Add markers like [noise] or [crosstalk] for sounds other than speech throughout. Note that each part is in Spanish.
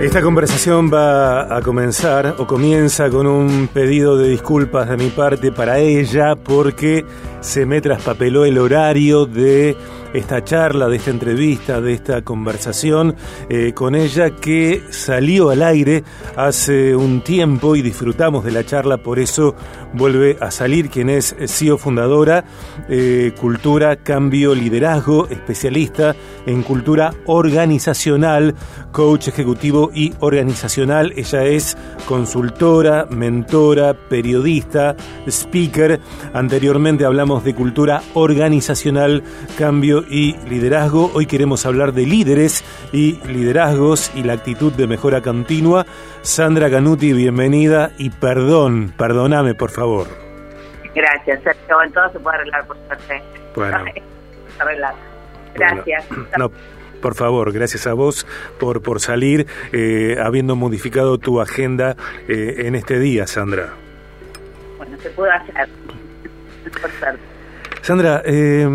Esta conversación va a comenzar o comienza con un pedido de disculpas de mi parte para ella porque se me traspapeló el horario de esta charla, de esta entrevista, de esta conversación eh, con ella que salió al aire hace un tiempo y disfrutamos de la charla, por eso vuelve a salir quien es CEO fundadora, eh, Cultura, Cambio, Liderazgo, especialista en cultura organizacional, coach ejecutivo y organizacional. Ella es consultora, mentora, periodista, speaker. Anteriormente hablamos de cultura organizacional, cambio y liderazgo. Hoy queremos hablar de líderes y liderazgos y la actitud de mejora continua. Sandra Canuti, bienvenida y perdón, perdóname por favor. Gracias, Sergio. En todo se puede arreglar, por suerte. Bueno. [laughs] arreglar. Gracias. no, por favor, gracias a vos por, por salir, eh, habiendo modificado tu agenda eh, en este día, Sandra. Bueno, se puede hacer. [laughs] Por. Sandra, eh,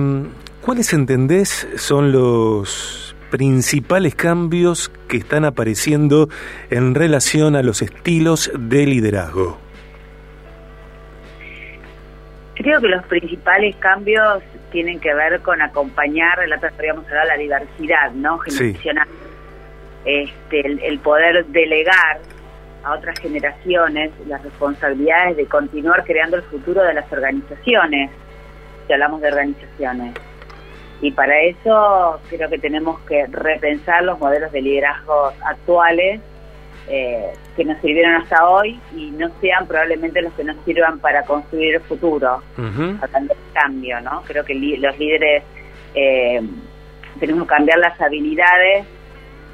¿Cuáles entendés son los principales cambios que están apareciendo en relación a los estilos de liderazgo? Creo que los principales cambios tienen que ver con acompañar, el otro habíamos hablado, la diversidad, ¿no? Generacional. Este, el, el poder delegar a otras generaciones las responsabilidades de continuar creando el futuro de las organizaciones, si hablamos de organizaciones. Y para eso creo que tenemos que repensar los modelos de liderazgo actuales eh, que nos sirvieron hasta hoy y no sean probablemente los que nos sirvan para construir el futuro, uh cambio, ¿no? Creo que los líderes eh, tenemos que cambiar las habilidades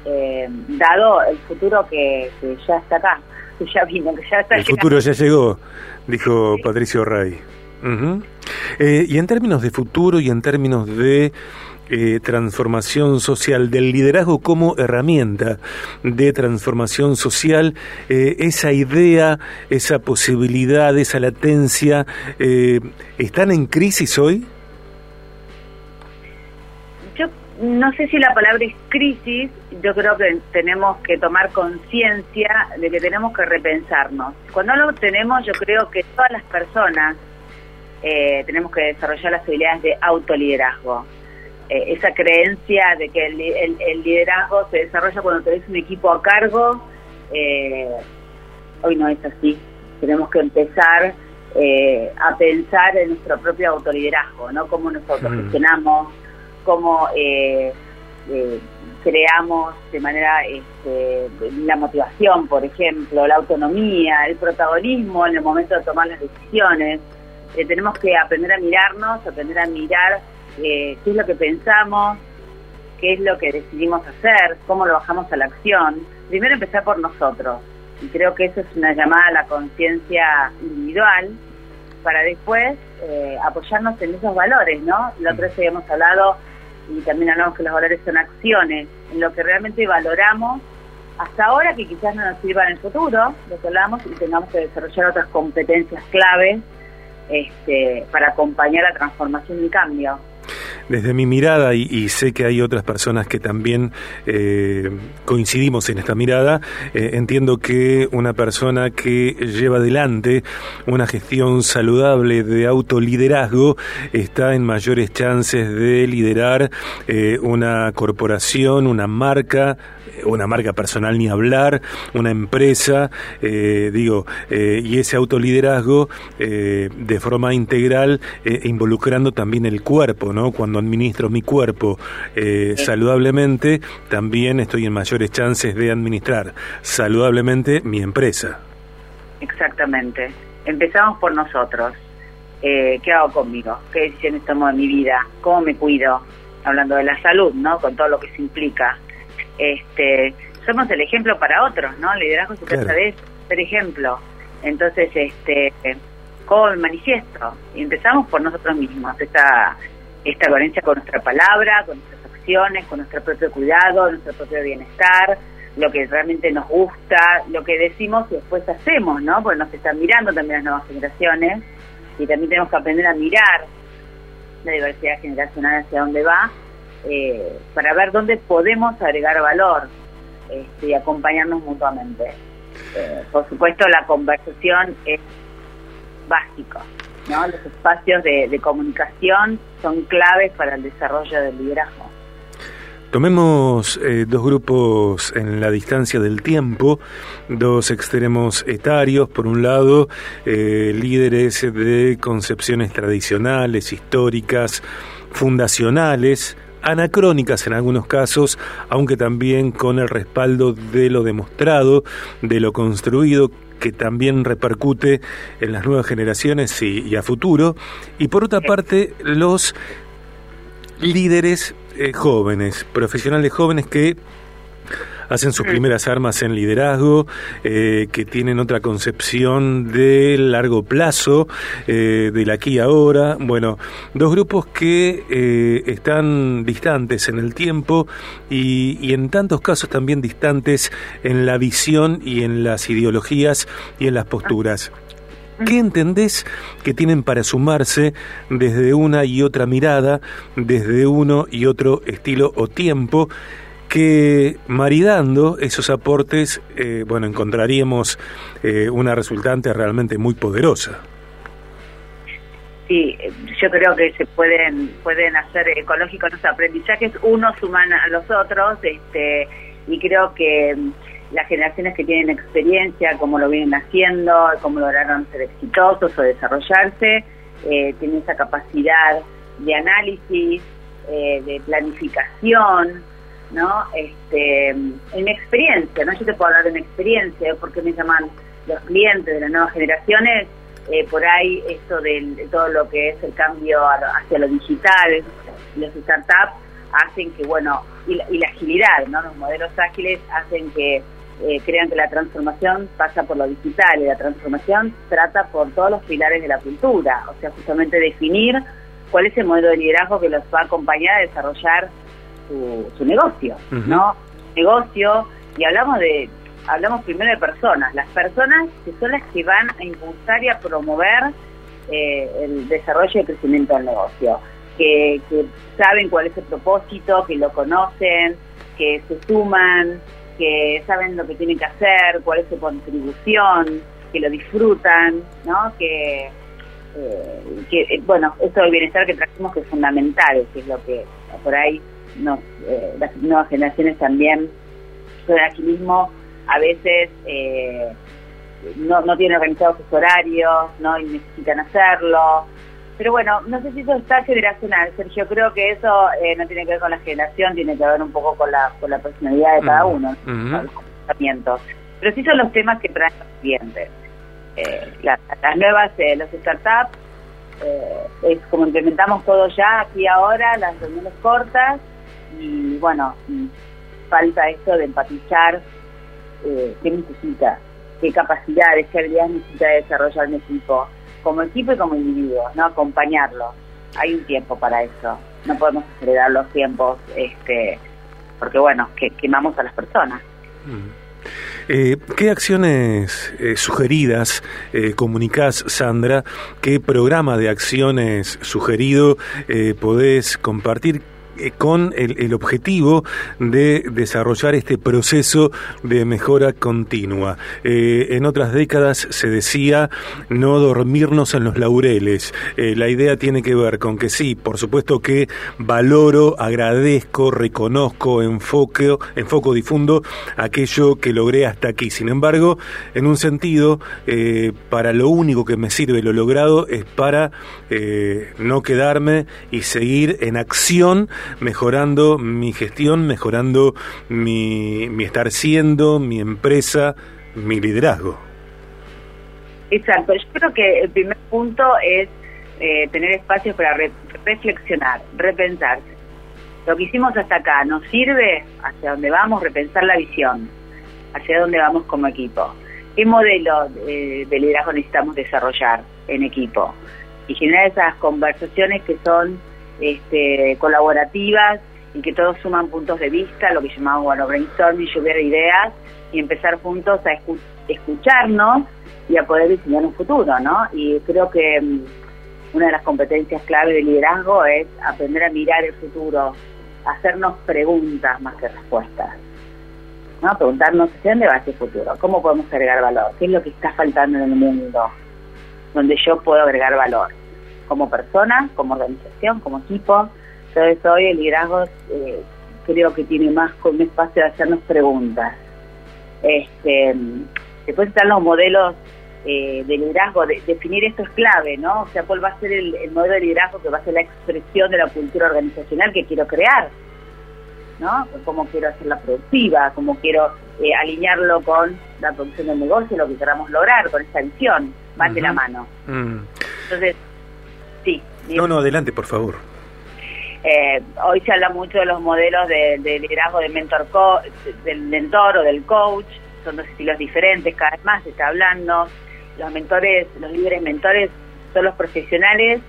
eh, dado el futuro que, ya está acá, [laughs] que ya vino, que ya está El futuro ya llegó, dijo Patricio Ray. Eh, y en términos de futuro y en términos de eh, transformación social, del liderazgo como herramienta de transformación social, eh, esa idea, esa posibilidad, esa latencia, ¿están en crisis hoy? Yo no sé si la palabra es crisis, yo creo que tenemos que tomar conciencia de que tenemos que repensarnos. Cuando lo tenemos, yo creo que todas las personas eh, tenemos que desarrollar las habilidades de autoliderazgo. Eh, esa creencia de que el, liderazgo se desarrolla cuando tenés un equipo a cargo, eh, hoy no es así. Tenemos que empezar a pensar en nuestro propio autoliderazgo, ¿no? Cómo nos autogestionamos, cómo creamos de manera este, la motivación, por ejemplo, la autonomía, el protagonismo en el momento de tomar las decisiones. Eh, tenemos que aprender a mirarnos, aprender a mirar eh, qué es lo que pensamos, qué es lo que decidimos hacer, cómo lo bajamos a la acción. Primero empezar por nosotros. Y creo que eso es una llamada a la conciencia individual para después eh, apoyarnos en esos valores, ¿no? La otra vez habíamos hablado y también hablamos que los valores son acciones, en lo que realmente valoramos hasta ahora que quizás no nos sirva en el futuro, lo hablamos, y tengamos que desarrollar otras competencias claves este, para acompañar la transformación y cambio. Desde mi mirada, y, sé que hay otras personas que también eh, coincidimos en esta mirada, eh, entiendo que una persona que lleva adelante una gestión saludable de autoliderazgo está en mayores chances de liderar eh, una corporación, una marca, una marca personal ni hablar, una empresa, digo, y ese autoliderazgo de forma integral, involucrando también el cuerpo, ¿no? Cuando administro mi cuerpo eh, saludablemente, también estoy en mayores chances de administrar saludablemente mi empresa. Exactamente. Empezamos por nosotros. Eh, ¿Qué hago conmigo? ¿Qué decisiones tomo en mi vida? ¿Cómo me cuido? Hablando de la salud, ¿no? Con todo lo que se implica. Este, somos el ejemplo para otros, ¿no? El liderazgo se trata de ser ejemplo. Entonces, este, ¿cómo me manifiesto? Y empezamos por nosotros mismos. Esta esta coherencia con nuestra palabra, con nuestras acciones, con nuestro propio cuidado, nuestro propio bienestar, lo que realmente nos gusta, lo que decimos y después hacemos, ¿no? Porque nos están mirando también las nuevas generaciones y también tenemos que aprender a mirar la diversidad generacional hacia dónde va, eh, para ver dónde podemos agregar valor. este, y acompañarnos mutuamente. Eh, por supuesto, la conversación es básico. ¿No? Los espacios de comunicación son claves para el desarrollo del liderazgo. Tomemos eh, dos grupos en la distancia del tiempo, dos extremos etarios, por un lado, eh, líderes de concepciones tradicionales, históricas, fundacionales, anacrónicas en algunos casos, aunque también con el respaldo de lo demostrado, de lo construido, que también repercute en las nuevas generaciones y, a futuro, y por otra parte los líderes eh, jóvenes, profesionales jóvenes que hacen sus primeras armas en liderazgo, eh, que tienen otra concepción de largo plazo, eh, del aquí y ahora. Bueno, dos grupos que eh, están distantes en el tiempo y, y, en tantos casos también distantes en la visión y en las ideologías y en las posturas. ¿Qué entendés que tienen para sumarse desde una y otra mirada, desde uno y otro estilo o tiempo? Que maridando esos aportes, eh, bueno, encontraríamos eh, una resultante realmente muy poderosa. Sí, yo creo que se pueden pueden hacer ecológicos los aprendizajes, unos suman a los otros, este, y creo que las generaciones que tienen experiencia, cómo lo vienen haciendo, cómo lograron ser exitosos o desarrollarse, eh, tienen esa capacidad de análisis, eh, de planificación, ¿no? Este, en experiencia, ¿no? Yo te puedo hablar de mi experiencia, porque me llaman los clientes de las nuevas generaciones, eh, por ahí esto de, todo lo que es el cambio hacia lo digital, los startups hacen que, bueno, y la, agilidad, ¿no? Los modelos ágiles hacen que eh, crean que la transformación pasa por lo digital y la transformación trata por todos los pilares de la cultura, o sea, justamente definir cuál es el modelo de liderazgo que los va a acompañar a desarrollar su, negocio, ¿no? Negocio, y hablamos de, hablamos primero de personas, las personas que son las que van a impulsar y a promover eh, el desarrollo y el crecimiento del negocio, que, que saben cuál es el propósito, que lo conocen, que se suman, que saben lo que tienen que hacer, cuál es su contribución, que lo disfrutan, ¿no? Que, eh, que eh, bueno, esto del bienestar que trajimos que es fundamental, que es lo que por ahí nos, eh, las nuevas generaciones también, el agilismo a veces no, no tienen organizados sus horarios, ¿no? Y necesitan hacerlo, pero bueno, no sé si eso está generacional, Sergio. Creo que eso eh, no tiene que ver con la generación, tiene que ver un poco con la, con la personalidad de cada uno, los comportamientos. Pero sí son los temas que traen los clientes. Eh, las nuevas, eh, los startups, eh, es como implementamos todo ya aquí ahora, las reuniones cortas, y bueno, falta esto de empatizar qué necesita, qué capacidades, qué habilidades necesita desarrollar mi equipo como equipo y como individuo, ¿no? Acompañarlo. Hay un tiempo para eso. No podemos acelerar los tiempos, este, porque bueno, que quemamos a las personas. Mm. Eh, ¿Qué acciones eh, sugeridas eh, comunicás, Sandra? ¿Qué programa de acciones sugerido eh, podés compartir? Eh, con el, objetivo de desarrollar este proceso de mejora continua. Eh, en otras décadas se decía no dormirnos en los laureles. Eh, la idea tiene que ver con que sí, por supuesto que valoro, agradezco, reconozco, enfoque, enfoco, difundo aquello que logré hasta aquí. Sin embargo, en un sentido, para lo único que me sirve lo logrado es para no quedarme y seguir en acción mejorando mi gestión, mejorando mi, estar siendo, mi empresa, mi liderazgo. Exacto, yo creo que el primer punto es eh, tener espacios para reflexionar, repensarse. Lo que hicimos hasta acá nos sirve hacia dónde vamos, repensar la visión, hacia dónde vamos como equipo. ¿Qué modelo de liderazgo necesitamos desarrollar en equipo? Y generar esas conversaciones que son este, colaborativas y que todos suman puntos de vista, lo que llamamos brainstorming, lluvia de ideas y empezar juntos a escucharnos y a poder diseñar un futuro, ¿no? Y creo que mm, una de las competencias clave del liderazgo es aprender a mirar el futuro, hacernos preguntas más que respuestas. ¿no? Preguntarnos hacia dónde va ese futuro, cómo podemos agregar valor, qué es lo que está faltando en el mundo donde yo puedo agregar valor, como persona, como organización, como equipo. Entonces hoy el liderazgo eh, creo que tiene más un espacio de hacernos preguntas. Este, después están los modelos eh, de liderazgo, de, definir esto es clave, ¿no? O sea, cuál va a ser el, modelo de liderazgo que va a ser la expresión de la cultura organizacional que quiero crear, ¿no? Cómo quiero hacerla productiva, cómo quiero eh, alinearlo con la producción del negocio, lo que queramos lograr, con esta visión, van de la mano. Mm. Entonces, sí. No, no, adelante, por favor. Eh, hoy se habla mucho de los modelos de, liderazgo de mentor del mentor o del coach, son dos estilos diferentes, cada vez más se está hablando. Los mentores, los líderes mentores son los profesionales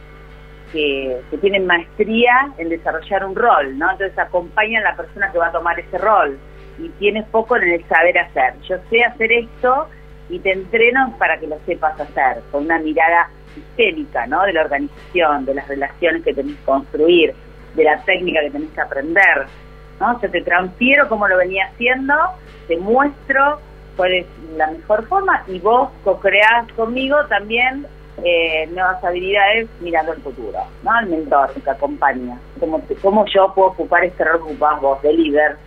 que, tienen maestría en desarrollar un rol, ¿no? Entonces acompañan a la persona que va a tomar ese rol y tiene foco en el saber hacer. Yo sé hacer esto y te entreno para que lo sepas hacer, con una mirada sistémica, ¿no? De la organización, de las relaciones que tenés que construir, de la técnica que tenés que aprender, ¿no? O sea, te transfiero como lo venía haciendo, te muestro cuál es la mejor forma y vos co-creás conmigo también eh, nuevas habilidades mirando el futuro, ¿no? El mentor que acompaña, cómo, cómo yo puedo ocupar este rol que ocupás vos, de líder.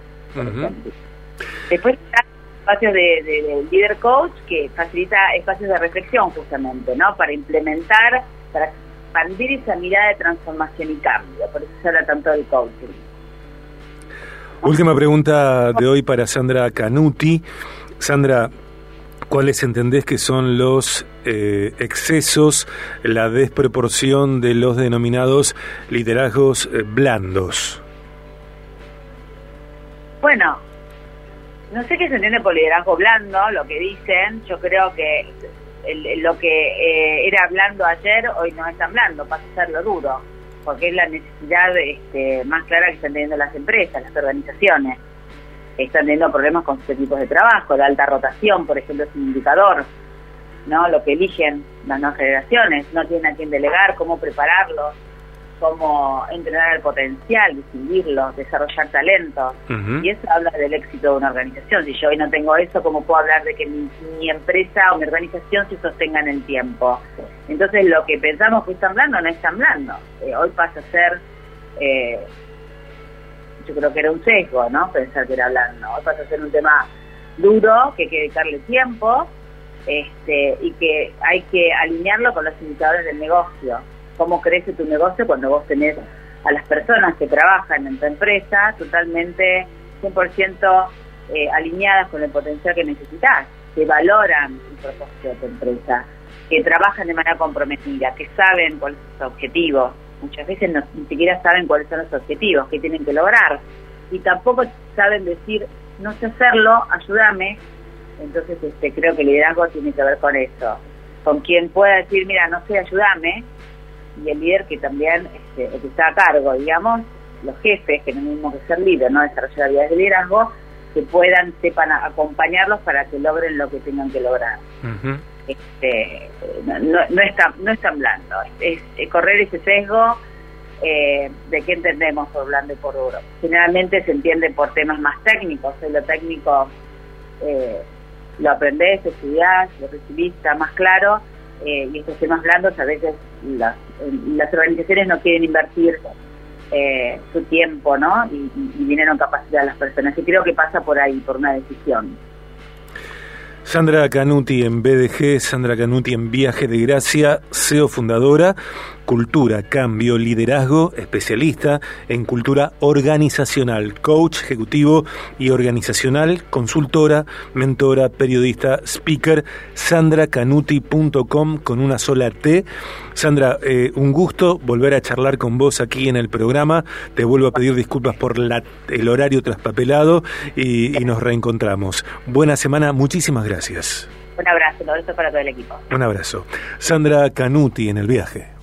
Después está espacios de, de, líder coach que facilita espacios de reflexión justamente, ¿no? Para implementar, para expandir esa mirada de transformación y cambio. Por eso se habla tanto del coaching. Última pregunta de hoy para Sandra Canuti. Sandra, ¿cuáles entendés que son los eh, excesos, la desproporción de los denominados liderazgos eh, blandos? Bueno, no sé qué se entiende por liderazgo blando, lo que dicen. Yo creo que lo que eh, era blando ayer, hoy no es tan blando, pasa a ser lo duro, porque es la necesidad este, más clara que están teniendo las empresas, las organizaciones. Están teniendo problemas con sus equipos de trabajo, la alta rotación, por ejemplo, es un indicador, ¿no? Lo que eligen las nuevas generaciones, no tienen a quién delegar, cómo prepararlos cómo entrenar el potencial, distinguirlo, desarrollar talentos. Y eso habla del éxito de una organización. Si yo hoy no tengo eso, ¿cómo puedo hablar de que mi, empresa o mi organización se sostenga en el tiempo? Entonces, lo que pensamos que está hablando no está hablando. Eh, hoy pasa a ser, eh, yo creo que era un sesgo, ¿no? Pensar que era hablando. Hoy pasa a ser un tema duro, que hay que dedicarle tiempo este, y que hay que alinearlo con los indicadores del negocio cómo crece tu negocio cuando vos tenés a las personas que trabajan en tu empresa totalmente 100% eh, alineadas con el potencial que necesitas, que valoran el propósito de tu empresa, que trabajan de manera comprometida, que saben cuáles son sus objetivos. Muchas veces no, ni siquiera saben cuáles son los objetivos que tienen que lograr y tampoco saben decir, no sé hacerlo, ayúdame. Entonces este, creo que el liderazgo tiene que ver con eso. Con quien pueda decir, mira, no sé, ayúdame, y el líder que también este, que está a cargo, digamos, los jefes, que no es mismo que ser líder, ¿no? desarrollar habilidades de liderazgo, que puedan, sepan acompañarlos para que logren lo que tengan que lograr. este, no, no, es tan, no es tan blando, es, correr ese sesgo eh, de qué entendemos por blando y por duro. Generalmente se entiende por temas más técnicos, lo técnico eh, lo aprendés, estudiás, lo recibís, está más claro, eh, y estos temas blandos a veces las, organizaciones no quieren invertir eh, su tiempo ¿no? Y, y, dinero en capacidad de las personas. Y creo que pasa por ahí, por una decisión. Sandra Canuti en BDG, Sandra Canuti en Viaje de Gracia, CEO fundadora Cultura, Cambio, Liderazgo, especialista en cultura organizacional, coach ejecutivo y organizacional, consultora, mentora, periodista, speaker, sandracanuti.com con una sola T. Sandra, eh, un gusto volver a charlar con vos aquí en el programa. Te vuelvo a pedir disculpas por el horario traspapelado y, y nos reencontramos. Buena semana, muchísimas gracias. Un abrazo, un abrazo para todo el equipo. Un abrazo. Sandra Canuti en el viaje.